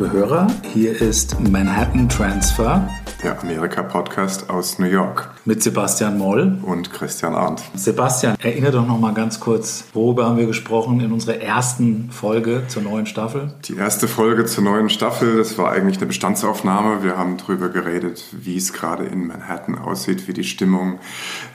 Liebe Hörer, hier ist Manhattan Transfer der Amerika-Podcast aus New York. Mit Sebastian Moll und Christian Arndt. Sebastian, erinnere doch noch mal ganz kurz, worüber haben wir gesprochen in unserer ersten Folge zur neuen Staffel? Die erste Folge zur neuen Staffel, das war eigentlich eine Bestandsaufnahme. Wir haben darüber geredet, wie es gerade in Manhattan aussieht, wie die Stimmung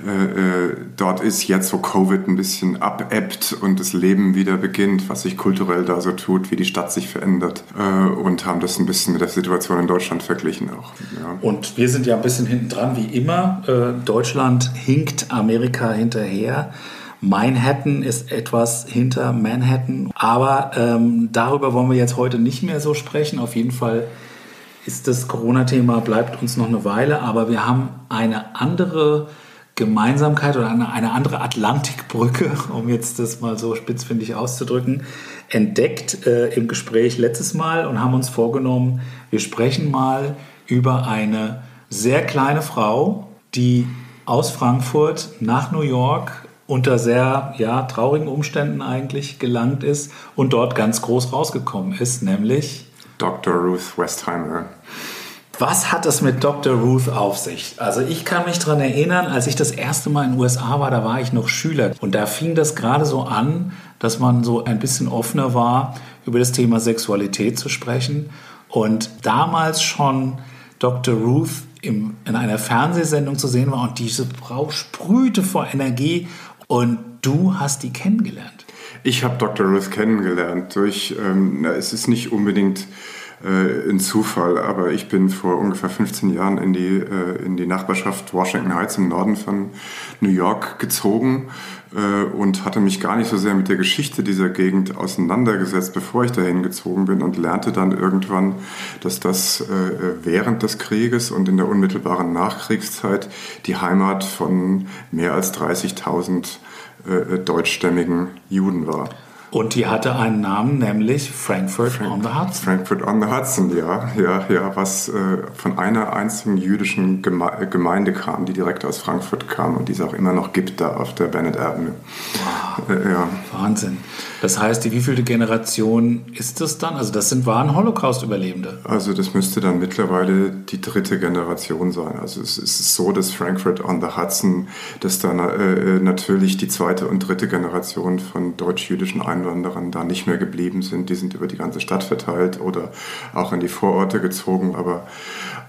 äh, äh, dort ist, jetzt wo Covid ein bisschen abebbt und das Leben wieder beginnt, was sich kulturell da so tut, wie die Stadt sich verändert äh, und haben das ein bisschen mit der Situation in Deutschland verglichen auch. Ja. Und und wir sind ja ein bisschen hinten dran, wie immer. Äh, Deutschland hinkt Amerika hinterher. Manhattan ist etwas hinter Manhattan. Aber ähm, darüber wollen wir jetzt heute nicht mehr so sprechen. Auf jeden Fall ist das Corona-Thema, bleibt uns noch eine Weile. Aber wir haben eine andere Gemeinsamkeit oder eine, eine andere Atlantikbrücke, um jetzt das mal so spitzfindig auszudrücken, entdeckt äh, im Gespräch letztes Mal und haben uns vorgenommen, wir sprechen mal über eine sehr kleine Frau, die aus Frankfurt nach New York unter sehr ja, traurigen Umständen eigentlich gelangt ist und dort ganz groß rausgekommen ist, nämlich Dr. Ruth Westheimer. Was hat es mit Dr. Ruth auf sich? Also ich kann mich daran erinnern, als ich das erste Mal in den USA war, da war ich noch Schüler. Und da fing das gerade so an, dass man so ein bisschen offener war, über das Thema Sexualität zu sprechen. Und damals schon Dr. Ruth im, in einer Fernsehsendung zu sehen war und diese Frau sprühte vor Energie und du hast die kennengelernt. Ich habe Dr. Ruth kennengelernt durch, ähm, na, es ist nicht unbedingt äh, ein Zufall, aber ich bin vor ungefähr 15 Jahren in die, äh, in die Nachbarschaft Washington Heights im Norden von New York gezogen äh, und hatte mich gar nicht so sehr mit der Geschichte dieser Gegend auseinandergesetzt, bevor ich dahin gezogen bin und lernte dann irgendwann, dass das äh, während des Krieges und in der unmittelbaren Nachkriegszeit die Heimat von mehr als 30.000 äh, deutschstämmigen Juden war. Und die hatte einen Namen, nämlich Frankfurt Frank on the Hudson. Frankfurt on the Hudson, ja, ja, ja, was äh, von einer einzigen jüdischen Geme Gemeinde kam, die direkt aus Frankfurt kam und die es auch immer noch gibt da auf der Bennett Avenue. Wow. Äh, ja. Wahnsinn. Das heißt, die wievielte Generation ist das dann? Also das sind wahren Holocaust-Überlebende. Also das müsste dann mittlerweile die dritte Generation sein. Also es ist so, dass Frankfurt on the Hudson, dass dann äh, natürlich die zweite und dritte Generation von deutsch-jüdischen Einwanderern da nicht mehr geblieben sind. Die sind über die ganze Stadt verteilt oder auch in die Vororte gezogen. Aber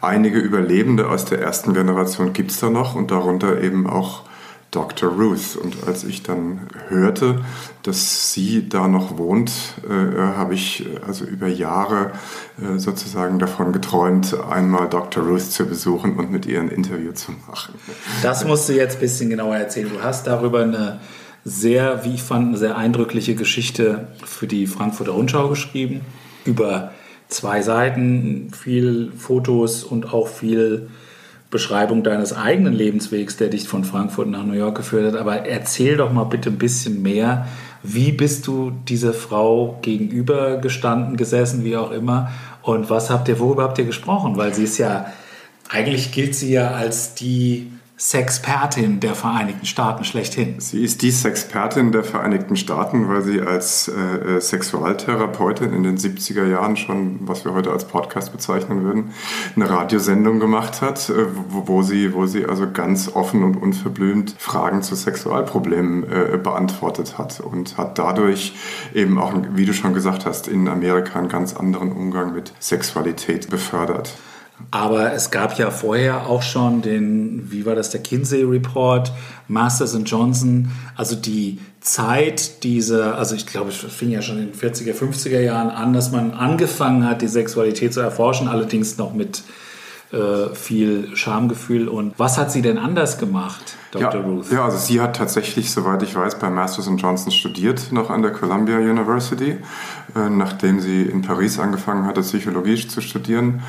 einige Überlebende aus der ersten Generation gibt es da noch und darunter eben auch Dr. Ruth. Und als ich dann hörte, dass sie da noch wohnt, äh, habe ich äh, also über Jahre äh, sozusagen davon geträumt, einmal Dr. Ruth zu besuchen und mit ihr ein Interview zu machen. Das musst du jetzt ein bisschen genauer erzählen. Du hast darüber eine sehr, wie ich fand, eine sehr eindrückliche Geschichte für die Frankfurter Rundschau geschrieben. Über zwei Seiten, viel Fotos und auch viel Beschreibung deines eigenen Lebenswegs, der dich von Frankfurt nach New York geführt hat. Aber erzähl doch mal bitte ein bisschen mehr. Wie bist du dieser Frau gegenüber gestanden, gesessen, wie auch immer? Und was habt ihr, worüber habt ihr gesprochen? Weil sie ist ja, eigentlich gilt sie ja als die Sexpertin der Vereinigten Staaten schlechthin. Sie ist die Sexpertin der Vereinigten Staaten, weil sie als äh, Sexualtherapeutin in den 70er Jahren schon, was wir heute als Podcast bezeichnen würden, eine Radiosendung gemacht hat, äh, wo, wo, sie, wo sie also ganz offen und unverblümt Fragen zu Sexualproblemen äh, beantwortet hat und hat dadurch eben auch, wie du schon gesagt hast, in Amerika einen ganz anderen Umgang mit Sexualität befördert. Aber es gab ja vorher auch schon den, wie war das, der Kinsey Report, Masters and Johnson, also die Zeit dieser, also ich glaube, es fing ja schon in den 40er, 50er Jahren an, dass man angefangen hat, die Sexualität zu erforschen, allerdings noch mit äh, viel Schamgefühl. Und was hat sie denn anders gemacht, Dr. Ja, Ruth? Ja, also sie hat tatsächlich, soweit ich weiß, bei Masters and Johnson studiert, noch an der Columbia University, äh, nachdem sie in Paris angefangen hatte, Psychologie zu studieren.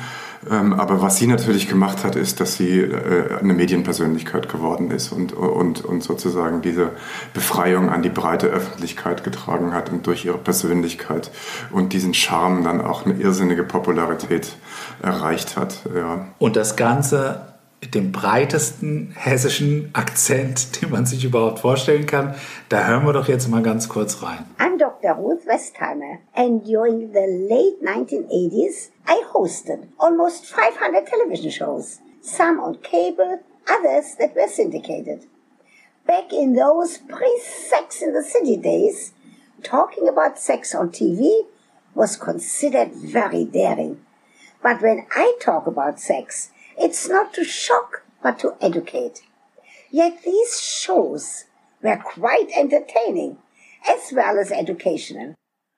Ähm, aber was sie natürlich gemacht hat, ist, dass sie äh, eine Medienpersönlichkeit geworden ist und, und, und sozusagen diese Befreiung an die breite Öffentlichkeit getragen hat und durch ihre Persönlichkeit und diesen Charme dann auch eine irrsinnige Popularität erreicht hat. Ja. Und das Ganze dem breitesten hessischen Akzent, den man sich überhaupt vorstellen kann. Da hören wir doch jetzt mal ganz kurz rein. I'm Dr. Ruth Westheimer and during the late 1980s I hosted almost 500 television shows, some on cable, others that were syndicated. Back in those pre-sex in the city days, talking about sex on TV was considered very daring. But when I talk about sex, it's not to shock, but to educate. Yet these shows were quite entertaining, as well as educational.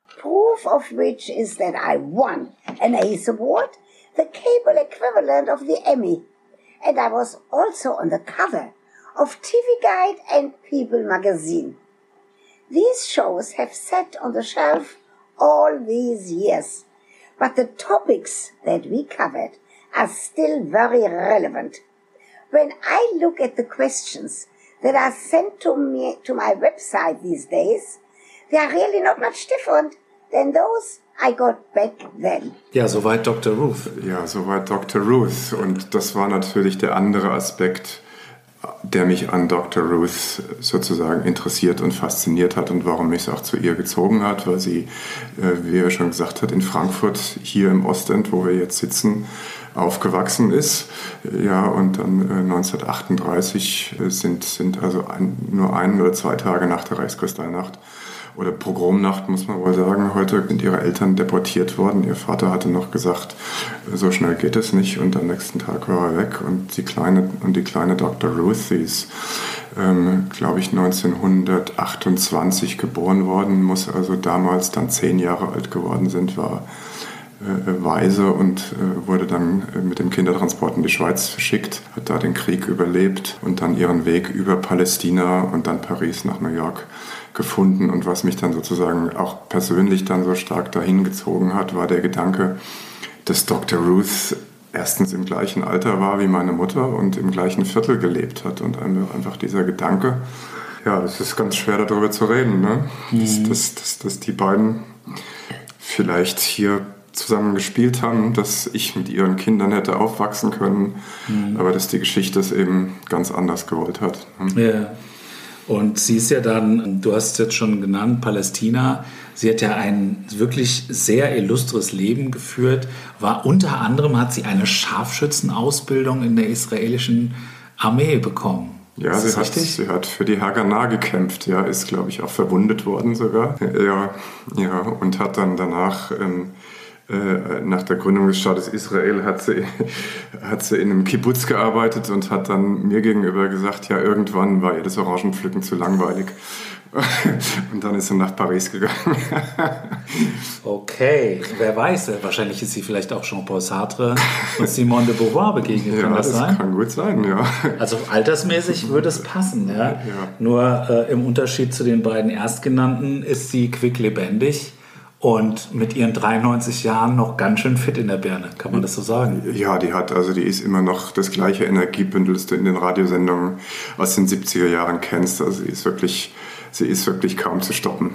Proof of which is that I won an ACE Award, the cable equivalent of the Emmy, and I was also on the cover of TV Guide and People magazine. These shows have sat on the shelf all these years, but the topics that we covered are still very relevant. When I look at the questions that are sent to me to my website these days, they are really not much different than those I got back then. Ja, soweit Dr. Ruth. Ja, soweit Dr. Ruth. Und das war natürlich der andere Aspekt, der mich an Dr. Ruth sozusagen interessiert und fasziniert hat und warum mich es auch zu ihr gezogen hat, weil sie, äh, wie er schon gesagt hat, in Frankfurt hier im Ostend, wo wir jetzt sitzen, aufgewachsen ist. Ja, und dann 1938 äh, sind, sind also ein, nur ein oder zwei Tage nach der Reichskristallnacht oder Pogromnacht, muss man wohl sagen. Heute sind ihre Eltern deportiert worden. Ihr Vater hatte noch gesagt, so schnell geht es nicht. Und am nächsten Tag war er weg. Und die kleine, und die kleine Dr. Ruth, die ist, ähm, glaube ich, 1928 geboren worden, muss also damals dann zehn Jahre alt geworden sind, war äh, Weise und äh, wurde dann äh, mit dem Kindertransport in die Schweiz verschickt, hat da den Krieg überlebt und dann ihren Weg über Palästina und dann Paris nach New York gefunden. Und was mich dann sozusagen auch persönlich dann so stark dahin gezogen hat, war der Gedanke, dass Dr. Ruth erstens im gleichen Alter war wie meine Mutter und im gleichen Viertel gelebt hat. Und einfach dieser Gedanke, ja, es ist ganz schwer darüber zu reden, ne? Mhm. dass, dass, dass, dass die beiden vielleicht hier zusammen gespielt haben, dass ich mit ihren Kindern hätte aufwachsen können, mhm. aber dass die Geschichte es eben ganz anders gewollt hat. Ne? Ja. Und sie ist ja dann, du hast es jetzt schon genannt, Palästina. Sie hat ja ein wirklich sehr illustres Leben geführt. War unter anderem hat sie eine Scharfschützenausbildung in der israelischen Armee bekommen. Ja, sie hat, sie hat für die Haganah gekämpft, ja, ist, glaube ich, auch verwundet worden sogar. Ja, ja und hat dann danach ähm, äh, nach der Gründung des Staates Israel hat sie, hat sie in einem Kibbutz gearbeitet und hat dann mir gegenüber gesagt, ja, irgendwann war ihr das Orangenpflücken zu langweilig. Und dann ist sie nach Paris gegangen. Okay, wer weiß, wahrscheinlich ist sie vielleicht auch Jean-Paul Sartre und Simone de Beauvoir begegnet. Kann ja, das, das sein? kann gut sein, ja. Also altersmäßig würde es passen, ja. ja. Nur äh, im Unterschied zu den beiden Erstgenannten ist sie quicklebendig und mit ihren 93 Jahren noch ganz schön fit in der Birne, kann man das so sagen? Ja, die hat, also die ist immer noch das gleiche Energiebündel, das du in den Radiosendungen aus den 70er Jahren kennst. Also sie ist wirklich, sie ist wirklich kaum zu stoppen.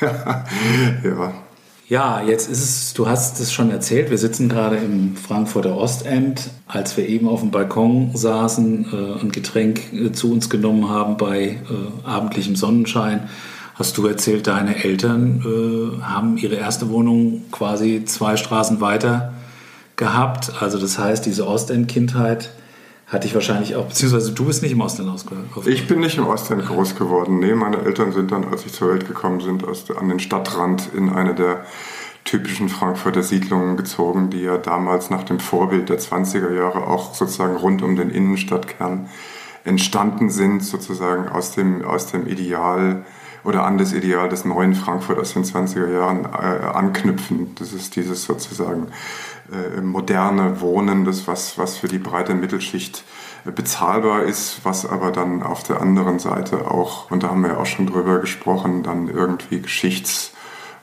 ja. Ja, jetzt ist es, du hast es schon erzählt, wir sitzen gerade im Frankfurter Ostend, als wir eben auf dem Balkon saßen, äh, ein Getränk äh, zu uns genommen haben bei äh, abendlichem Sonnenschein hast du erzählt, deine Eltern äh, haben ihre erste Wohnung quasi zwei Straßen weiter gehabt. Also das heißt, diese Ostend-Kindheit hatte ich wahrscheinlich auch, beziehungsweise du bist nicht im Ostend ausgewachsen. Ich bin nicht im Ostend groß geworden. Nee, meine Eltern sind dann, als ich zur Welt gekommen bin, aus, an den Stadtrand in eine der typischen Frankfurter Siedlungen gezogen, die ja damals nach dem Vorbild der 20er Jahre auch sozusagen rund um den Innenstadtkern entstanden sind, sozusagen aus dem, aus dem Ideal oder an das Ideal des neuen Frankfurt aus den 20er Jahren äh, anknüpfen. Das ist dieses sozusagen äh, moderne Wohnen, das was, was für die breite Mittelschicht äh, bezahlbar ist, was aber dann auf der anderen Seite auch, und da haben wir ja auch schon drüber gesprochen, dann irgendwie geschichts-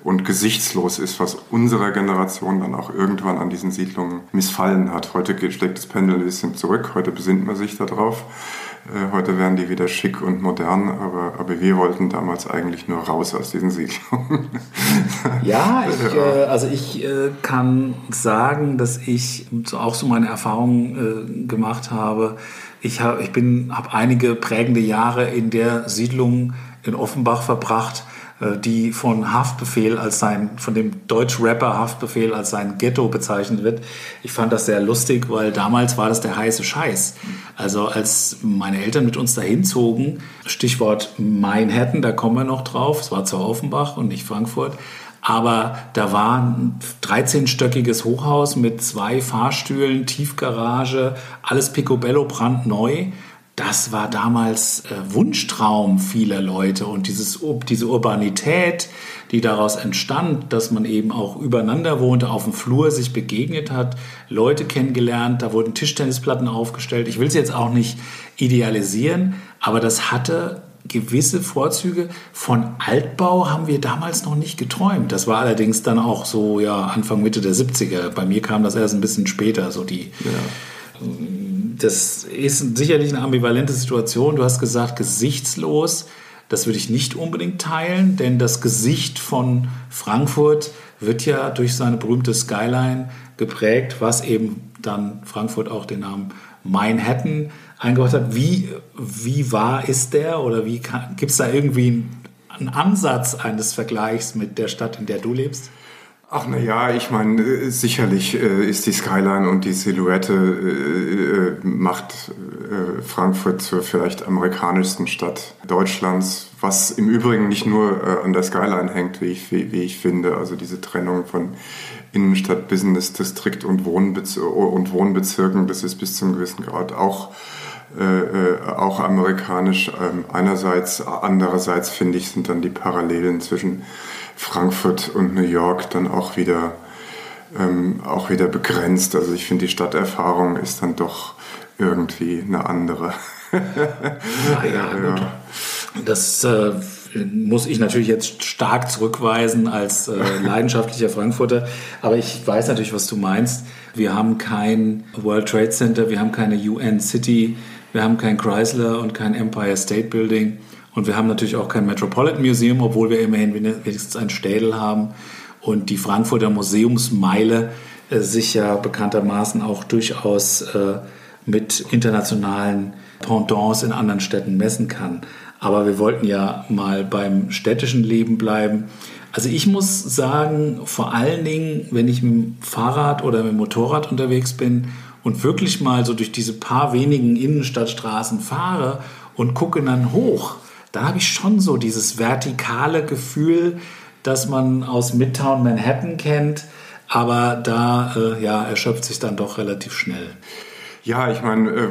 und gesichtslos ist, was unserer Generation dann auch irgendwann an diesen Siedlungen missfallen hat. Heute schlägt das Pendel ein bisschen zurück, heute besinnt man sich darauf. Äh, heute werden die wieder schick und modern, aber, aber wir wollten damals eigentlich nur raus aus diesen Siedlungen. ja, ich, äh, also ich äh, kann sagen, dass ich auch so meine Erfahrungen äh, gemacht habe. Ich, hab, ich habe einige prägende Jahre in der Siedlung in Offenbach verbracht die von Haftbefehl als sein, von dem Deutsch-Rapper Haftbefehl als sein Ghetto bezeichnet wird. Ich fand das sehr lustig, weil damals war das der heiße Scheiß. Also als meine Eltern mit uns dahin zogen, Stichwort Manhattan, da kommen wir noch drauf, es war zwar Offenbach und nicht Frankfurt, aber da war ein 13-stöckiges Hochhaus mit zwei Fahrstühlen, Tiefgarage, alles picobello brandneu das war damals äh, Wunschtraum vieler Leute und dieses, diese Urbanität, die daraus entstand, dass man eben auch übereinander wohnte, auf dem Flur sich begegnet hat, Leute kennengelernt, da wurden Tischtennisplatten aufgestellt. Ich will es jetzt auch nicht idealisieren, aber das hatte gewisse Vorzüge. Von Altbau haben wir damals noch nicht geträumt. Das war allerdings dann auch so ja Anfang Mitte der 70er. Bei mir kam das erst ein bisschen später, so die ja das ist sicherlich eine ambivalente Situation. Du hast gesagt, gesichtslos. Das würde ich nicht unbedingt teilen, denn das Gesicht von Frankfurt wird ja durch seine berühmte Skyline geprägt, was eben dann Frankfurt auch den Namen Manhattan eingebracht hat. Wie, wie wahr ist der oder gibt es da irgendwie einen Ansatz eines Vergleichs mit der Stadt, in der du lebst? Ach na ja, ich meine, äh, sicherlich äh, ist die Skyline und die Silhouette äh, äh, macht äh, Frankfurt zur vielleicht amerikanischsten Stadt Deutschlands, was im Übrigen nicht nur äh, an der Skyline hängt, wie ich, wie, ich finde. Also diese Trennung von Innenstadt, Business District und, Wohnbezir und Wohnbezirken, das ist bis zum gewissen Grad auch auch amerikanisch ähm, einerseits, andererseits finde ich, sind dann die Parallelen zwischen Frankfurt und New York dann auch wieder, ähm, auch wieder begrenzt. Also ich finde, die Stadterfahrung ist dann doch irgendwie eine andere. ja, ja, gut. Das äh, muss ich natürlich jetzt stark zurückweisen als äh, leidenschaftlicher Frankfurter. Aber ich weiß natürlich, was du meinst. Wir haben kein World Trade Center, wir haben keine UN City, wir haben kein Chrysler und kein Empire State Building. Und wir haben natürlich auch kein Metropolitan Museum, obwohl wir immerhin wenigstens ein Städel haben. Und die Frankfurter Museumsmeile äh, sich ja bekanntermaßen auch durchaus äh, mit internationalen Pendants in anderen Städten messen kann. Aber wir wollten ja mal beim städtischen Leben bleiben. Also ich muss sagen, vor allen Dingen, wenn ich mit dem Fahrrad oder mit dem Motorrad unterwegs bin und wirklich mal so durch diese paar wenigen Innenstadtstraßen fahre und gucke dann hoch, da habe ich schon so dieses vertikale Gefühl, das man aus Midtown Manhattan kennt, aber da äh, ja, erschöpft sich dann doch relativ schnell. Ja, ich meine, äh,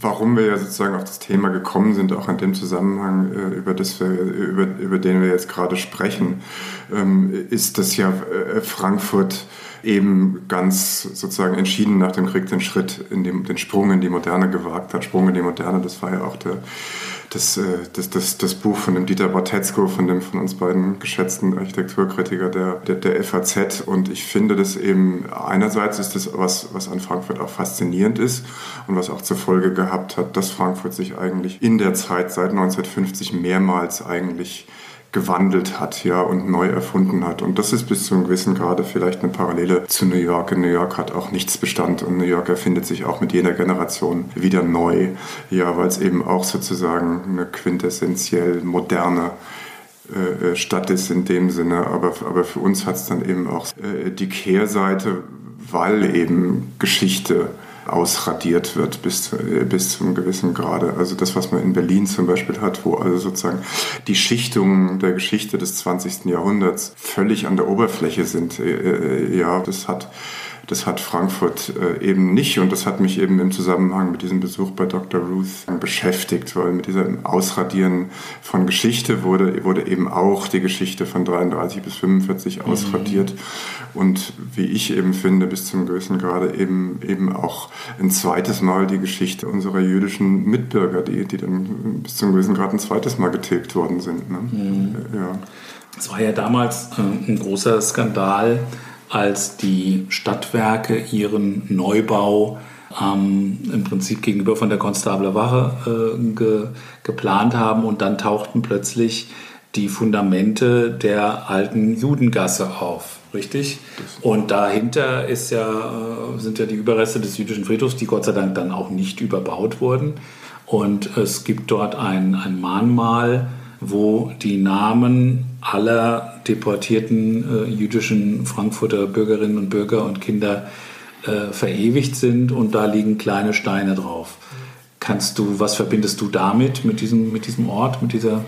warum wir ja sozusagen auf das Thema gekommen sind, auch in dem Zusammenhang, äh, über, das wir, über, über den wir jetzt gerade sprechen, ähm, ist, dass ja äh, Frankfurt eben ganz sozusagen entschieden nach dem Krieg den Schritt in die, den Sprung in die Moderne gewagt hat. Sprung in die Moderne, das war ja auch der das, äh, das, das, das Buch von dem Dieter Bartetzko, von dem von uns beiden geschätzten Architekturkritiker der, der, der FAZ. Und ich finde das eben, einerseits ist das was, was an Frankfurt auch faszinierend ist und was auch zur Folge gehabt hat, dass Frankfurt sich eigentlich in der Zeit seit 1950 mehrmals eigentlich gewandelt hat ja, und neu erfunden hat. Und das ist bis zu einem gewissen Grade vielleicht eine Parallele zu New York. In New York hat auch nichts Bestand und New York erfindet sich auch mit jener Generation wieder neu, ja, weil es eben auch sozusagen eine quintessentiell moderne äh, Stadt ist in dem Sinne. Aber, aber für uns hat es dann eben auch äh, die Kehrseite, weil eben Geschichte ausradiert wird bis, bis zu einem gewissen Grade. Also das, was man in Berlin zum Beispiel hat, wo also sozusagen die Schichtungen der Geschichte des 20. Jahrhunderts völlig an der Oberfläche sind. Äh, äh, ja, das hat das hat Frankfurt äh, eben nicht und das hat mich eben im Zusammenhang mit diesem Besuch bei Dr. Ruth beschäftigt, weil mit diesem Ausradieren von Geschichte wurde, wurde eben auch die Geschichte von 33 bis 45 mhm. ausradiert mhm. und wie ich eben finde, bis zum gewissen Grade eben, eben auch ein zweites Mal die Geschichte unserer jüdischen Mitbürger, die, die dann bis zum gewissen Grad ein zweites Mal getilgt worden sind. Ne? Mhm. Ja. Es war ja damals äh, ein großer Skandal, als die Stadtwerke ihren Neubau ähm, im Prinzip gegenüber von der Konstabler Wache äh, ge, geplant haben und dann tauchten plötzlich die Fundamente der alten Judengasse auf, richtig? Und dahinter ist ja, äh, sind ja die Überreste des jüdischen Friedhofs, die Gott sei Dank dann auch nicht überbaut wurden. Und es gibt dort ein, ein Mahnmal, wo die Namen aller deportierten äh, jüdischen Frankfurter Bürgerinnen und Bürger und Kinder äh, verewigt sind und da liegen kleine Steine drauf. Kannst du, was verbindest du damit, mit diesem, mit diesem Ort, mit dieser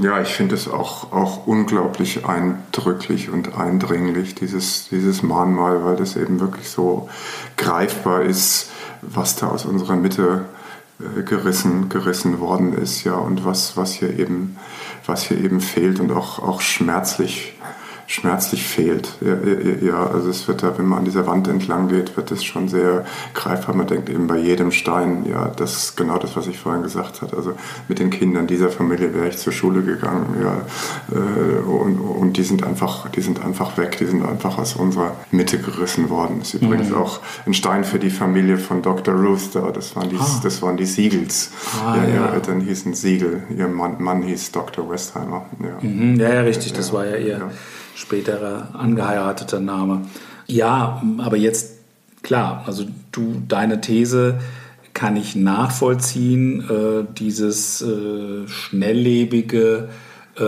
ja, ich finde es auch, auch unglaublich eindrücklich und eindringlich, dieses, dieses Mahnmal, weil das eben wirklich so greifbar ist, was da aus unserer Mitte äh, gerissen, gerissen worden ist, ja, und was, was hier eben, was hier eben fehlt und auch, auch schmerzlich schmerzlich fehlt. Ja, ja, also es wird da, wenn man an dieser Wand entlang geht, wird es schon sehr greifbar. Man denkt eben bei jedem Stein, ja, das ist genau das, was ich vorhin gesagt habe. Also mit den Kindern dieser Familie wäre ich zur Schule gegangen, ja, äh, und, und die sind einfach, die sind einfach weg, die sind einfach aus unserer Mitte gerissen worden. Das ist übrigens mhm. auch ein Stein für die Familie von Dr. Ruth da. Das waren die, ah. das waren die Siegels. Ah, ja, ja. Eltern hießen Siegel. Ihr Mann, Mann hieß Dr. Westheimer. Ja, mhm, ja, ja, richtig. Das war ja ihr späterer angeheirateter Name. Ja, aber jetzt klar, also du, deine These kann ich nachvollziehen, äh, dieses äh, schnelllebige, äh,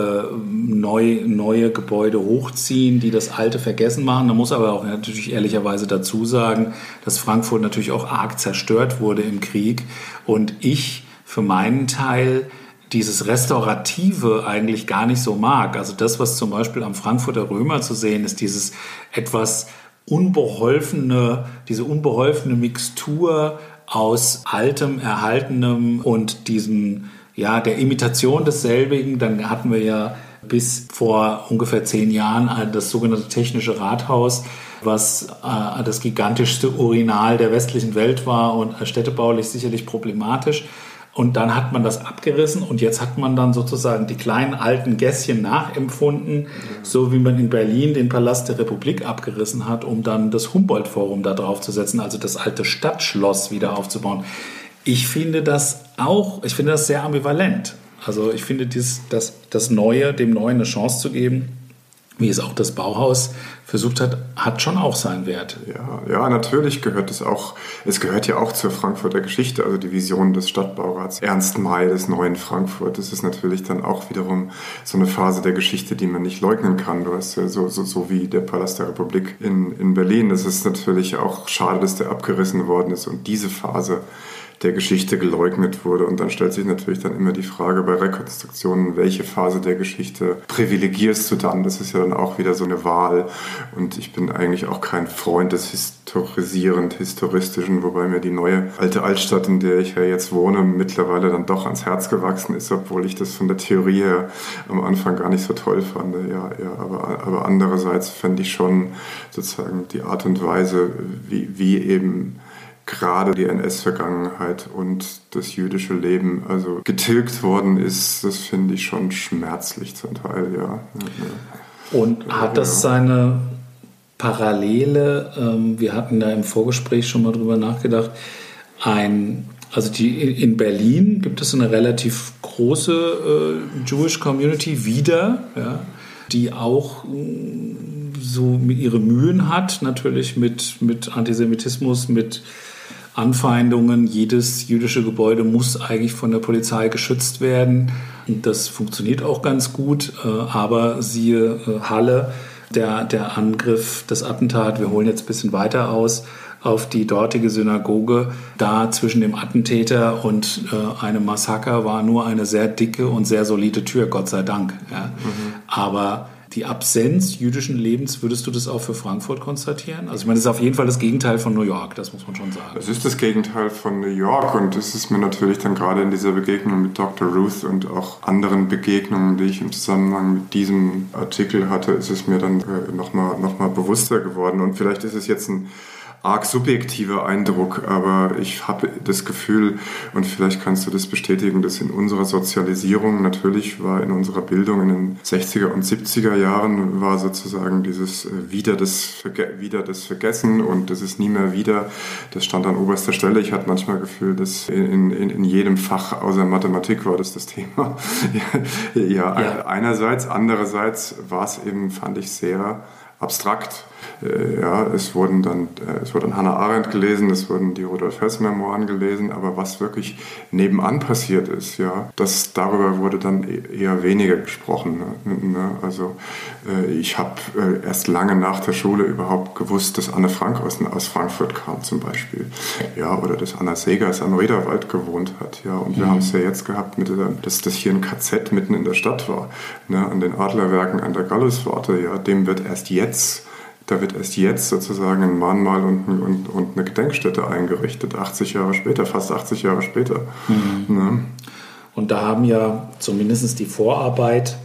neu, neue Gebäude hochziehen, die das alte vergessen machen. Da muss aber auch natürlich ehrlicherweise dazu sagen, dass Frankfurt natürlich auch arg zerstört wurde im Krieg und ich für meinen Teil dieses Restaurative eigentlich gar nicht so mag. Also das, was zum Beispiel am Frankfurter Römer zu sehen ist, dieses etwas unbeholfene, diese unbeholfene Mixtur aus altem, erhaltenem und diesem, ja, der Imitation desselbigen. Dann hatten wir ja bis vor ungefähr zehn Jahren das sogenannte Technische Rathaus, was äh, das gigantischste Urinal der westlichen Welt war und städtebaulich sicherlich problematisch. Und dann hat man das abgerissen und jetzt hat man dann sozusagen die kleinen alten Gässchen nachempfunden, so wie man in Berlin den Palast der Republik abgerissen hat, um dann das Humboldt-Forum da drauf zu setzen, also das alte Stadtschloss wieder aufzubauen. Ich finde das auch, ich finde das sehr ambivalent. Also ich finde dies, das, das Neue, dem Neuen eine Chance zu geben, wie es auch das Bauhaus versucht hat, hat schon auch seinen Wert. Ja, ja, natürlich gehört es auch, es gehört ja auch zur Frankfurter Geschichte, also die Vision des Stadtbaurats Ernst May des neuen Frankfurt. Das ist natürlich dann auch wiederum so eine Phase der Geschichte, die man nicht leugnen kann. Du hast ja so, so, so wie der Palast der Republik in, in Berlin. Das ist natürlich auch schade, dass der abgerissen worden ist und diese Phase der Geschichte geleugnet wurde. Und dann stellt sich natürlich dann immer die Frage bei Rekonstruktionen, welche Phase der Geschichte privilegierst du dann? Das ist ja dann auch wieder so eine Wahl. Und ich bin eigentlich auch kein Freund des historisierend historistischen, wobei mir die neue alte Altstadt, in der ich ja jetzt wohne, mittlerweile dann doch ans Herz gewachsen ist, obwohl ich das von der Theorie her am Anfang gar nicht so toll fand. Ja, ja, aber, aber andererseits fände ich schon sozusagen die Art und Weise, wie, wie eben gerade die NS-Vergangenheit und das jüdische Leben also getilgt worden ist, das finde ich schon schmerzlich zum Teil, ja. Und hat das seine Parallele, ähm, wir hatten da im Vorgespräch schon mal drüber nachgedacht, ein, also die, in Berlin gibt es eine relativ große äh, Jewish Community wieder, ja, die auch mm, so ihre Mühen hat, natürlich mit, mit Antisemitismus, mit Anfeindungen. Jedes jüdische Gebäude muss eigentlich von der Polizei geschützt werden. Das funktioniert auch ganz gut, äh, aber siehe äh, Halle, der, der Angriff, das Attentat, wir holen jetzt ein bisschen weiter aus, auf die dortige Synagoge. Da zwischen dem Attentäter und äh, einem Massaker war nur eine sehr dicke und sehr solide Tür, Gott sei Dank. Ja. Mhm. Aber die Absenz jüdischen Lebens, würdest du das auch für Frankfurt konstatieren? Also ich meine, das ist auf jeden Fall das Gegenteil von New York, das muss man schon sagen. Es ist das Gegenteil von New York und es ist mir natürlich dann gerade in dieser Begegnung mit Dr. Ruth und auch anderen Begegnungen, die ich im Zusammenhang mit diesem Artikel hatte, ist es mir dann äh, nochmal noch mal bewusster geworden und vielleicht ist es jetzt ein arg subjektiver Eindruck, aber ich habe das Gefühl, und vielleicht kannst du das bestätigen, dass in unserer Sozialisierung natürlich war in unserer Bildung in den 60er und 70er Jahren war sozusagen dieses äh, wieder das, wieder das Vergessen und das ist nie mehr wieder, das stand an oberster Stelle. Ich hatte manchmal das Gefühl, dass in, in, in jedem Fach außer Mathematik war das das Thema. ja, ja, einerseits, andererseits war es eben, fand ich, sehr abstrakt. Äh, ja, es wurden dann, äh, es wurde dann Hannah Arendt gelesen, es wurden die Rudolf Hess Memoiren gelesen, aber was wirklich nebenan passiert ist, ja, das, darüber wurde dann e-, eher weniger gesprochen. Ne? ne? Also äh, ich habe erst lange nach der Schule überhaupt gewusst, dass Anne Frank aus, aus Frankfurt kam zum Beispiel, ja, oder dass Anna Segers am Rederwald gewohnt hat, ja, und wir mhm. haben es ja jetzt gehabt, mit der, dass das hier ein KZ mitten in der Stadt war, ne? an den Adlerwerken an der Galluswarte, ja, dem wird erst jetzt da wird erst jetzt sozusagen ein Mahnmal und, und, und eine Gedenkstätte eingerichtet, 80 Jahre später, fast 80 Jahre später. Mhm. Ne? Und da haben ja zumindest die Vorarbeit,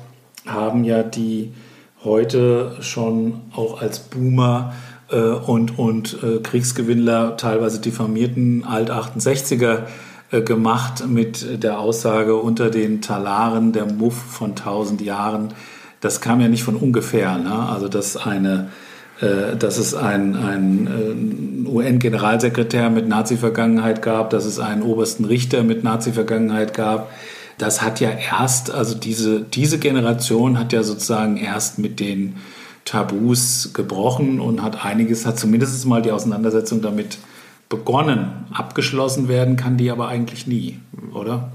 haben ja die heute schon auch als Boomer äh, und, und äh, Kriegsgewinnler teilweise diffamierten Alt-68er äh, gemacht mit der Aussage unter den Talaren der Muff von 1000 Jahren. Das kam ja nicht von ungefähr. Ne? Also, dass eine dass es einen, einen äh, UN-Generalsekretär mit Nazi-Vergangenheit gab, dass es einen obersten Richter mit Nazi-Vergangenheit gab. Das hat ja erst, also diese, diese Generation hat ja sozusagen erst mit den Tabus gebrochen und hat einiges, hat zumindest mal die Auseinandersetzung damit begonnen. Abgeschlossen werden kann die aber eigentlich nie, oder?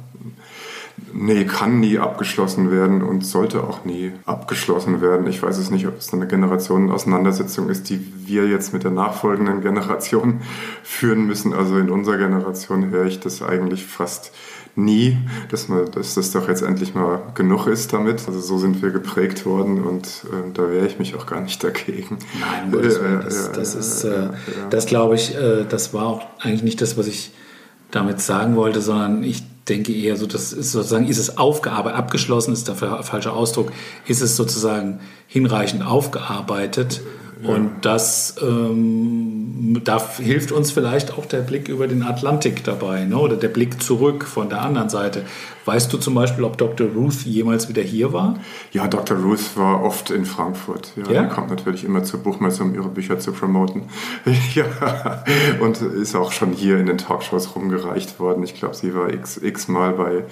Nee, kann nie abgeschlossen werden und sollte auch nie abgeschlossen werden. Ich weiß es nicht, ob es eine Generationenauseinandersetzung ist, die wir jetzt mit der nachfolgenden Generation führen müssen. Also in unserer Generation höre ich das eigentlich fast nie, dass, man, dass das doch jetzt endlich mal genug ist damit. Also so sind wir geprägt worden und äh, da wehre ich mich auch gar nicht dagegen. Nein, äh, das, das ist, äh, das glaube ich, äh, das war auch eigentlich nicht das, was ich damit sagen wollte, sondern ich denke eher so, das ist sozusagen, ist es aufgearbeitet, abgeschlossen ist der falsche Ausdruck, ist es sozusagen hinreichend aufgearbeitet und das ähm, da hilft uns vielleicht auch der Blick über den Atlantik dabei ne? oder der Blick zurück von der anderen Seite. Weißt du zum Beispiel, ob Dr. Ruth jemals wieder hier war? Ja, Dr. Ruth war oft in Frankfurt. Ja, ja? Die kommt natürlich immer zur Buchmesse, um ihre Bücher zu promoten. ja, und ist auch schon hier in den Talkshows rumgereicht worden. Ich glaube, sie war x, x Mal bei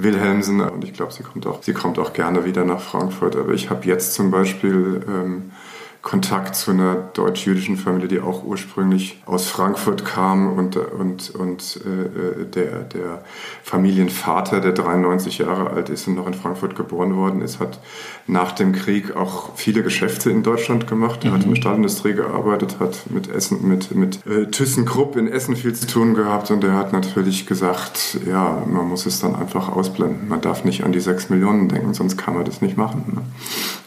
Wilhelmsen und ich glaube, sie kommt auch, sie kommt auch gerne wieder nach Frankfurt. Aber ich habe jetzt zum Beispiel ähm, Kontakt zu einer deutsch-jüdischen Familie, die auch ursprünglich aus Frankfurt kam und, und, und äh, der, der Familienvater, der 93 Jahre alt ist und noch in Frankfurt geboren worden ist, hat nach dem Krieg auch viele Geschäfte in Deutschland gemacht. Er mhm. hat in der Stahlindustrie gearbeitet, hat mit Essen, mit, mit äh, ThyssenKrupp in Essen viel zu tun gehabt und er hat natürlich gesagt, ja, man muss es dann einfach ausblenden. Man darf nicht an die 6 Millionen denken, sonst kann man das nicht machen. Ne?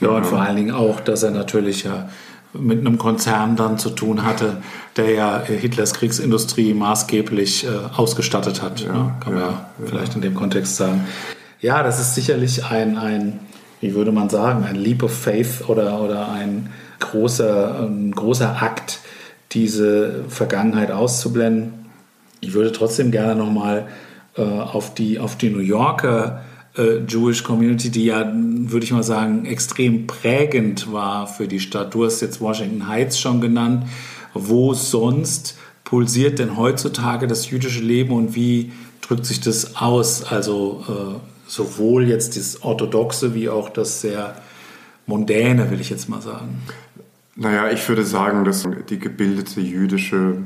Ja, und vor allen Dingen auch, dass er natürlich ja mit einem Konzern dann zu tun hatte, der ja Hitlers Kriegsindustrie maßgeblich äh, ausgestattet hat. Ja, ne? Kann man ja, ja, vielleicht in dem Kontext sagen. Ja, das ist sicherlich ein, ein, wie würde man sagen, ein Leap of Faith oder, oder ein, großer, ein großer Akt, diese Vergangenheit auszublenden. Ich würde trotzdem gerne nochmal äh, auf, die, auf die New Yorker äh, Jewish Community, die ja, würde ich mal sagen, extrem prägend war für die Stadt. Du hast jetzt Washington Heights schon genannt. Wo sonst pulsiert denn heutzutage das jüdische Leben und wie drückt sich das aus? Also äh, sowohl jetzt das Orthodoxe wie auch das sehr Mondäne, will ich jetzt mal sagen. Naja, ich würde sagen, dass die gebildete jüdische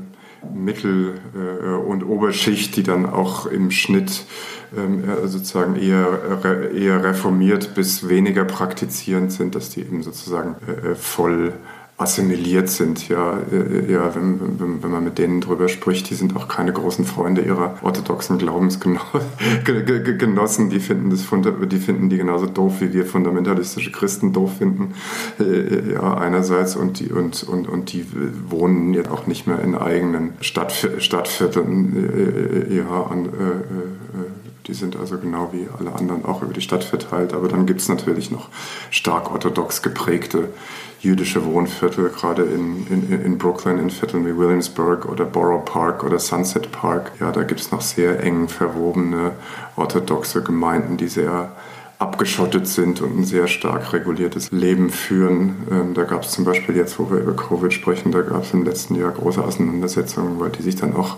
Mittel- äh, und Oberschicht, die dann auch im Schnitt ähm, äh, sozusagen eher, eher reformiert bis weniger praktizierend sind, dass die eben sozusagen äh, voll assimiliert sind. Ja, äh, ja wenn, wenn, wenn, man mit denen drüber spricht, die sind auch keine großen Freunde ihrer orthodoxen Glaubensgenossen. Die finden, das, die finden die genauso doof, wie wir fundamentalistische Christen doof finden. Äh, ja, einerseits und die, und, und, und die wohnen jetzt auch nicht mehr in eigenen Stadtvierteln. Ja, an, Die sind also genau wie alle anderen auch über die Stadt verteilt. Aber dann gibt es natürlich noch stark orthodox geprägte jüdische Wohnviertel, gerade in, in, in Brooklyn, in Vierteln wie Williamsburg oder Borough Park oder Sunset Park. Ja, da gibt es noch sehr eng verwobene orthodoxe Gemeinden, die sehr abgeschottet sind und ein sehr stark reguliertes Leben führen. Ähm, da gab es zum Beispiel jetzt, wo wir über Covid sprechen, da gab es im letzten Jahr große Auseinandersetzungen, weil die sich dann auch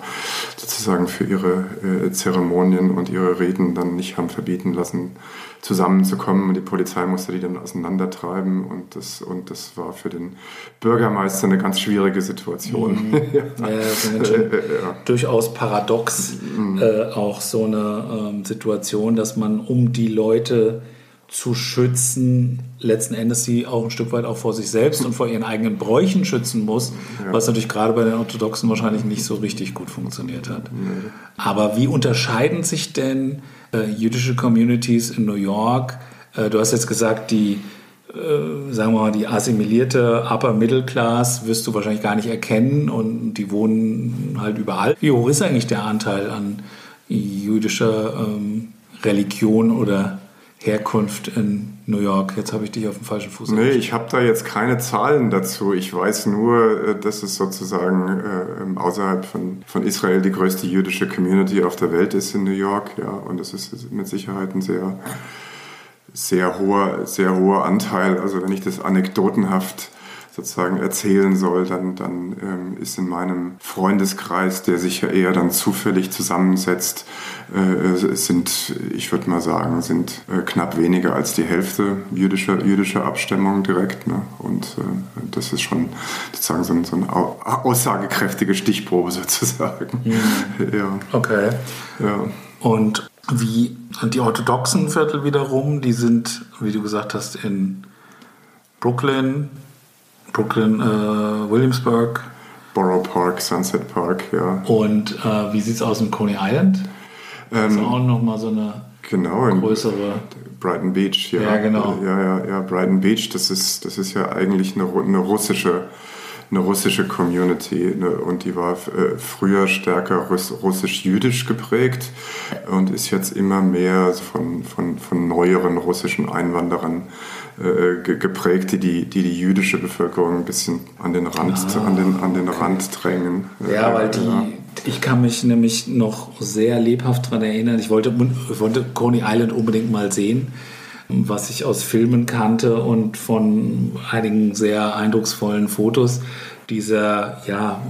sozusagen für ihre äh, Zeremonien und ihre Reden dann nicht haben verbieten lassen, zusammenzukommen. Und die Polizei musste die dann auseinandertreiben. Und das, und das war für den Bürgermeister eine ganz schwierige Situation. Mhm. ja, das ist ja. durchaus paradox, mhm. äh, auch so eine ähm, Situation, dass man um die Leute zu schützen, letzten Endes sie auch ein Stück weit auch vor sich selbst und vor ihren eigenen Bräuchen schützen muss, ja. was natürlich gerade bei den Orthodoxen wahrscheinlich nicht so richtig gut funktioniert hat. Nee. Aber wie unterscheiden sich denn äh, jüdische Communities in New York? Äh, du hast jetzt gesagt, die, äh, sagen wir mal, die assimilierte Upper Middle Class wirst du wahrscheinlich gar nicht erkennen und die wohnen halt überall. Wie hoch ist eigentlich der Anteil an jüdischer ähm, Religion oder Herkunft in New York. Jetzt habe ich dich auf dem falschen Fuß. Nee, ich habe da jetzt keine Zahlen dazu. Ich weiß nur, äh, dass es sozusagen äh, außerhalb von, von Israel die größte jüdische Community auf der Welt ist in New York. Ja, und es ist mit Sicherheit ein sehr, sehr hoher, sehr hoher Anteil. Also wenn ich das anekdotenhaft sozusagen erzählen soll, dann, dann ähm, ist in meinem Freundeskreis, der sich ja eher dann zufällig zusammensetzt, äh, sind, ich würde mal sagen, sind äh, knapp weniger als die Hälfte jüdischer, jüdischer Abstammung direkt. Ne? Und äh, das ist schon sozusagen so, ein, so eine aussagekräftige Stichprobe sozusagen. Mhm. Ja. Okay. Ja. Und wie die orthodoxen Viertel wiederum, die sind, wie du gesagt hast, in Brooklyn, Brooklyn, äh, Williamsburg. Borough Park, Sunset Park, ja. Und äh, wie sieht es aus in Coney Island? Das ist ähm, auch nochmal so eine genau, größere. Brighton Beach, ja. Ja, genau. Ja, ja, ja, Brighton Beach, das ist, das ist ja eigentlich eine, eine russische eine russische Community ne, und die war äh, früher stärker russisch-jüdisch geprägt und ist jetzt immer mehr von, von, von neueren russischen Einwanderern äh, geprägt, die, die die, jüdische Bevölkerung ein bisschen an den Rand, ah, an den, an den okay. Rand drängen. Ja, weil die, ja. ich kann mich nämlich noch sehr lebhaft daran erinnern, ich wollte, ich wollte Coney Island unbedingt mal sehen was ich aus Filmen kannte und von einigen sehr eindrucksvollen Fotos. Dieser ja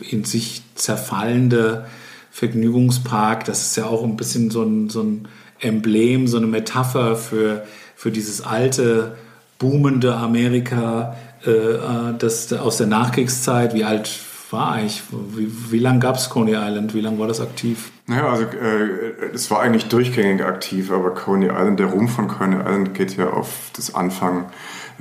in sich zerfallende Vergnügungspark, das ist ja auch ein bisschen so ein, so ein Emblem, so eine Metapher für, für dieses alte, boomende Amerika äh, äh das aus der Nachkriegszeit. Wie alt war eigentlich? Wie, wie lange gab es Coney Island? Wie lange war das aktiv? Naja, also äh, es war eigentlich durchgängig aktiv, aber Coney Island, der Ruhm von Coney Island geht ja auf das Anfang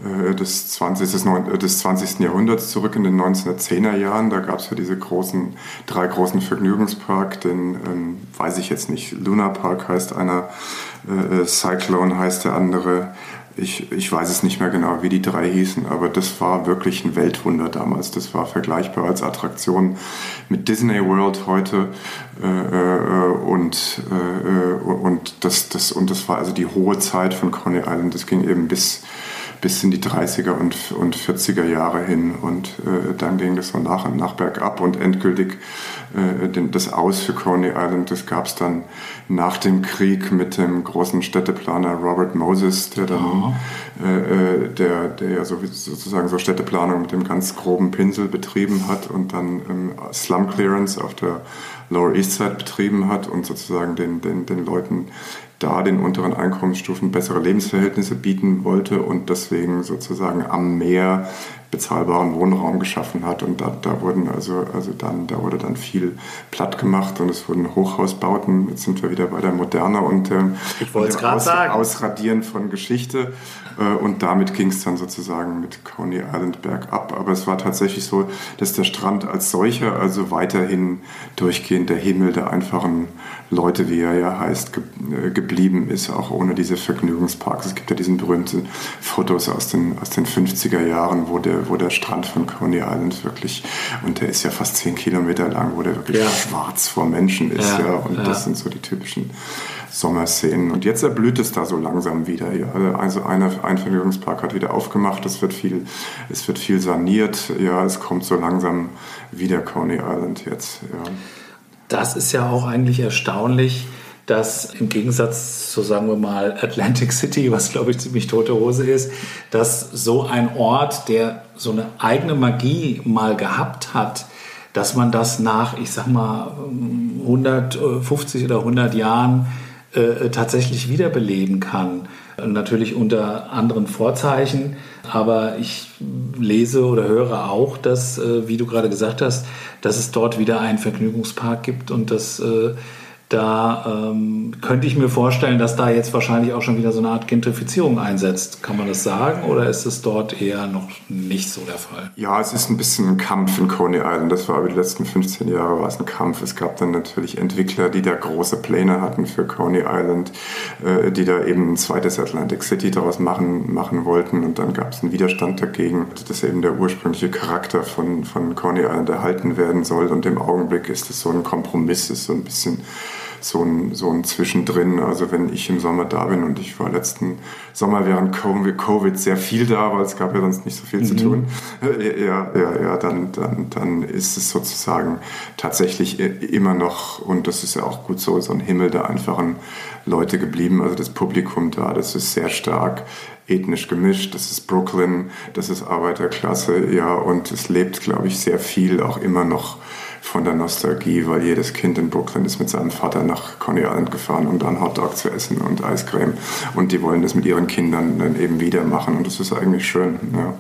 äh, des, 20, des, des 20. Jahrhunderts zurück in den 1910er Jahren. Da gab es ja diese großen, drei großen Vergnügungspark, den ähm, weiß ich jetzt nicht, Luna Park heißt einer, äh, Cyclone heißt der andere. Ich, ich weiß es nicht mehr genau, wie die drei hießen, aber das war wirklich ein Weltwunder damals. Das war vergleichbar als Attraktion mit Disney World heute. Äh, äh, und, äh, und, das, das, und das war also die hohe Zeit von Coney Island. Das ging eben bis bis in die 30er und, und 40er Jahre hin. Und äh, dann ging das so nach und nach bergab und endgültig äh, den, das Aus für Coney Island, das gab es dann nach dem Krieg mit dem großen Städteplaner Robert Moses, der dann, äh, äh, der, der ja so, sozusagen so Städteplanung mit dem ganz groben Pinsel betrieben hat und dann ähm, Slum Clearance auf der Lower East Side betrieben hat und sozusagen den, den, den Leuten da den unteren Einkommensstufen bessere Lebensverhältnisse bieten wollte und deswegen sozusagen am Meer bezahlbaren Wohnraum geschaffen hat. Und da, da wurden also, also dann, da wurde dann viel platt gemacht und es wurden Hochhausbauten. Jetzt sind wir wieder bei der Moderne und ähm, dem Aus, sagen. Ausradieren von Geschichte. Äh, und damit ging es dann sozusagen mit Coney Island bergab. Aber es war tatsächlich so, dass der Strand als solcher also weiterhin durchgehend der Himmel der einfachen Leute, wie er ja heißt, ge äh, geblieben ist, auch ohne diese Vergnügungsparks. Es gibt ja diesen berühmten Fotos aus den, aus den 50er Jahren, wo der wo der Strand von Coney Island wirklich, und der ist ja fast zehn Kilometer lang, wo der wirklich Ja. schwarz vor Menschen ist. Ja, Ja, und das sind so die typischen Sommerszenen. Und jetzt erblüht es da so langsam wieder. Ja. Also einer, ein Vergnügungspark hat wieder aufgemacht, es wird viel, es wird viel saniert. Ja, es kommt so langsam wieder Coney Island jetzt. Ja. Das ist ja auch eigentlich erstaunlich, dass im Gegensatz zu, sagen wir mal, Atlantic City, was glaube ich ziemlich tote Hose ist, dass so ein Ort, der so eine eigene Magie mal gehabt hat, dass man das nach, ich sag mal, 150 oder 100 Jahren äh, tatsächlich wiederbeleben kann. Natürlich unter anderen Vorzeichen, aber ich lese oder höre auch, dass, äh, wie du gerade gesagt hast, dass es dort wieder einen Vergnügungspark gibt und dass äh, da ähm, könnte ich mir vorstellen, dass da jetzt wahrscheinlich auch schon wieder so eine Art Gentrifizierung einsetzt. Kann man das sagen oder ist es dort eher noch nicht so der Fall? Ja, es ist ein bisschen ein Kampf in Coney Island. Das war über die letzten 15 Jahre war es ein Kampf. Es gab dann natürlich Entwickler, die da große Pläne hatten für Coney Island, äh, die da eben ein zweites Atlantic City daraus machen, machen wollten. Und dann gab es einen Widerstand dagegen, dass eben der ursprüngliche Charakter von, von Coney Island erhalten werden soll. Und im Augenblick ist es so ein Kompromiss, ist so ein bisschen so ein, so ein Zwischendrin. Also wenn ich im Sommer da bin und ich war letzten Sommer während Covid sehr viel da, weil es gab ja sonst nicht so viel zu tun, ja, ja, ja, dann, dann, dann ist es sozusagen tatsächlich immer noch, und das ist ja auch gut so, so ein Himmel der einfachen Leute geblieben. Also das Publikum da, das ist sehr stark ethnisch gemischt. Das ist Brooklyn, das ist Arbeiterklasse, ja, und es lebt, glaube ich, sehr viel auch immer noch von der Nostalgie, weil jedes Kind in Brooklyn ist mit seinem Vater nach Coney Island gefahren, um da einen Hotdog zu essen und Eiscreme. Und die wollen das mit ihren Kindern dann eben wieder machen und das ist eigentlich schön. Ja.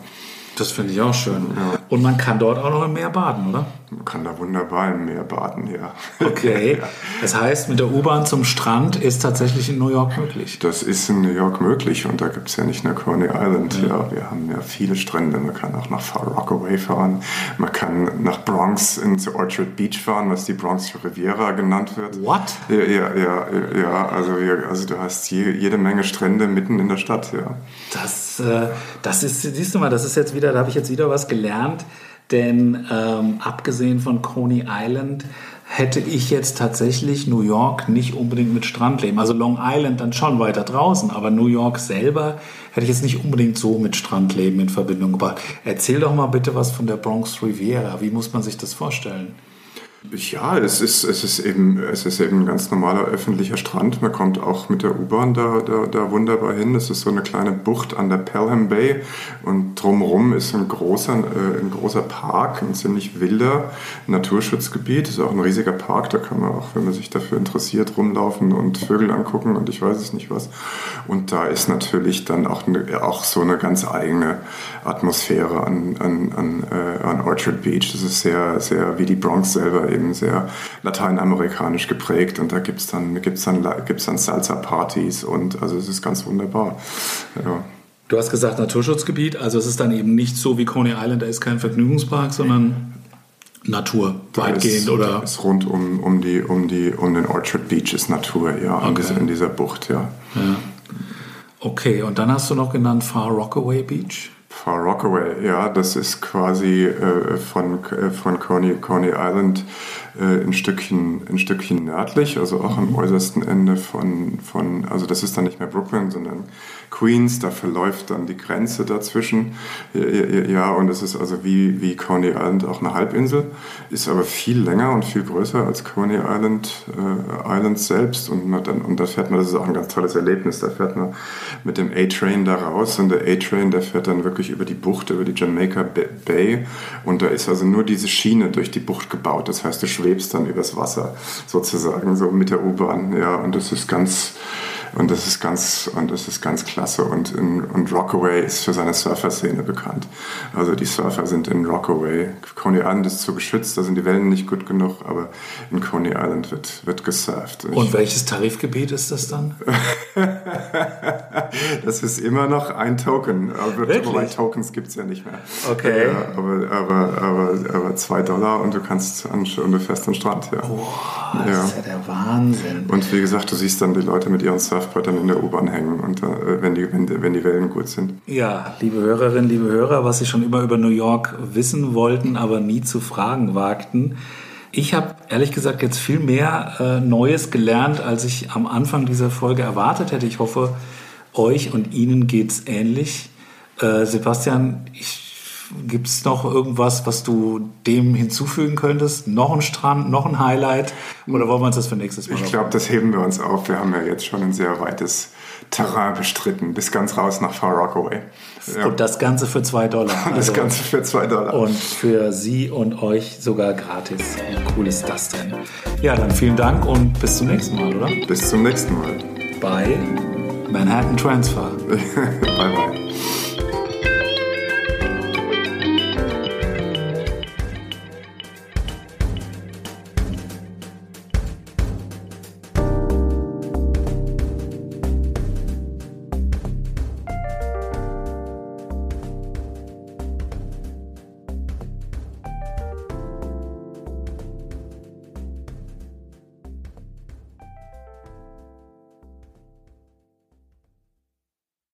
Das finde ich auch schön. Und man kann dort auch noch im Meer baden, oder? Man kann da wunderbar im Meer baden, ja. Okay. Das heißt, mit der U-Bahn zum Strand ist tatsächlich in New York möglich. Das ist in New York möglich und da gibt es ja nicht nur Coney Island. Ja. ja. wir haben ja viele Strände. Man kann auch nach Far Rockaway fahren. Man kann nach Bronx ins Orchard Beach fahren, was die Bronx Riviera genannt wird. What? Ja, ja, ja, ja also, also du hast je, jede Menge Strände mitten in der Stadt, ja. Das, äh, das ist, siehst du mal, das ist jetzt wieder, da habe ich jetzt wieder was gelernt. Denn ähm, abgesehen von Coney Island hätte ich jetzt tatsächlich New York nicht unbedingt mit Strandleben. Also Long Island dann schon weiter draußen, aber New York selber hätte ich jetzt nicht unbedingt so mit Strandleben in Verbindung gebracht. Erzähl doch mal bitte was von der Bronx Riviera. Wie muss man sich das vorstellen? Ja, es ist, es, ist eben, es ist eben ein ganz normaler öffentlicher Strand. Man kommt auch mit der U-Bahn da, da, da wunderbar hin. Es ist so eine kleine Bucht an der Pelham Bay und drumherum ist ein großer, äh, ein großer Park, ein ziemlich wilder Naturschutzgebiet. Es ist auch ein riesiger Park, da kann man auch, wenn man sich dafür interessiert, rumlaufen und Vögel angucken und ich weiß es nicht was. Und da ist natürlich dann auch, eine, auch so eine ganz eigene Atmosphäre an, an, an, äh, an Orchard Beach. Das ist sehr, sehr wie die Bronx selber eben sehr lateinamerikanisch geprägt und da gibt es dann, gibt's dann, gibt's dann Salsa-Partys und also es ist ganz wunderbar. Ja. Du hast gesagt Naturschutzgebiet, also es ist dann eben nicht so wie Coney Island, da ist kein Vergnügungspark, sondern Natur da weitgehend ist, oder? Da ist rund um, um, die, um, die, um den Orchard Beach ist Natur, ja, Okay. in, dieser, in dieser Bucht, ja. Ja. Okay, und dann hast du noch genannt Far Rockaway Beach. Far Rockaway, ja, das ist quasi äh, von, äh, von Coney, Coney Island äh, ein, Stückchen, ein Stückchen nördlich, also auch am äußersten Ende von, von, also das ist dann nicht mehr Brooklyn, sondern Queens, da verläuft dann die Grenze dazwischen. Ja, und es ist also wie, wie Coney Island auch eine Halbinsel, ist aber viel länger und viel größer als Coney Island, äh, Island selbst. Und, man dann, und da fährt man, das ist auch ein ganz tolles Erlebnis, da fährt man mit dem A-Train da raus und der A-Train, der fährt dann wirklich über die Bucht, über die Jamaica Bay und da ist also nur diese Schiene durch die Bucht gebaut. Das heißt, du schwebst dann übers Wasser sozusagen so mit der U-Bahn, ja, und das ist ganz und das ist ganz, und das ist ganz klasse. Und, in, und Rockaway ist für seine Surfer-Szene bekannt. Also die Surfer sind in Rockaway. Coney Island ist zu geschützt, da sind die Wellen nicht gut genug, aber in Coney Island wird, wird gesurft. Und welches Tarifgebiet ist das dann? das ist immer noch ein Token. Aber Wirklich? wobei Tokens gibt es ja nicht mehr. Okay. Ja, aber, aber, aber, aber zwei Dollar und du kannst an, und du fährst an den Strand. Ja. Boah, das ist ja der Wahnsinn. Und wie gesagt, du siehst dann die Leute mit ihren Surf Surfbrett dann in der U-Bahn hängen, und, äh, wenn, die, wenn, wenn die Wellen gut sind. Ja, liebe Hörerinnen, liebe Hörer, was Sie schon immer über New York wissen wollten, aber nie zu fragen wagten. Ich habe ehrlich gesagt jetzt viel mehr äh, Neues gelernt, als ich am Anfang dieser Folge erwartet hätte. Ich hoffe, euch und Ihnen geht's ähnlich. Äh, Sebastian, gibt es noch irgendwas, was du dem hinzufügen könntest? Noch ein Strand, noch ein Highlight? Oder wollen wir uns das für nächstes Mal Ich glaube, das heben wir uns auf. Wir haben ja jetzt schon ein sehr weites Terrain bestritten, bis ganz raus nach Far Rockaway. Ja. Und das Ganze für zwei Dollar. Also das Ganze für zwei Dollar. Und für Sie und euch sogar gratis. Wie cool ist das denn? Ja, dann vielen Dank und bis zum nächsten Mal, oder? Bis zum nächsten Mal. Bei Manhattan Transfer. bye bye.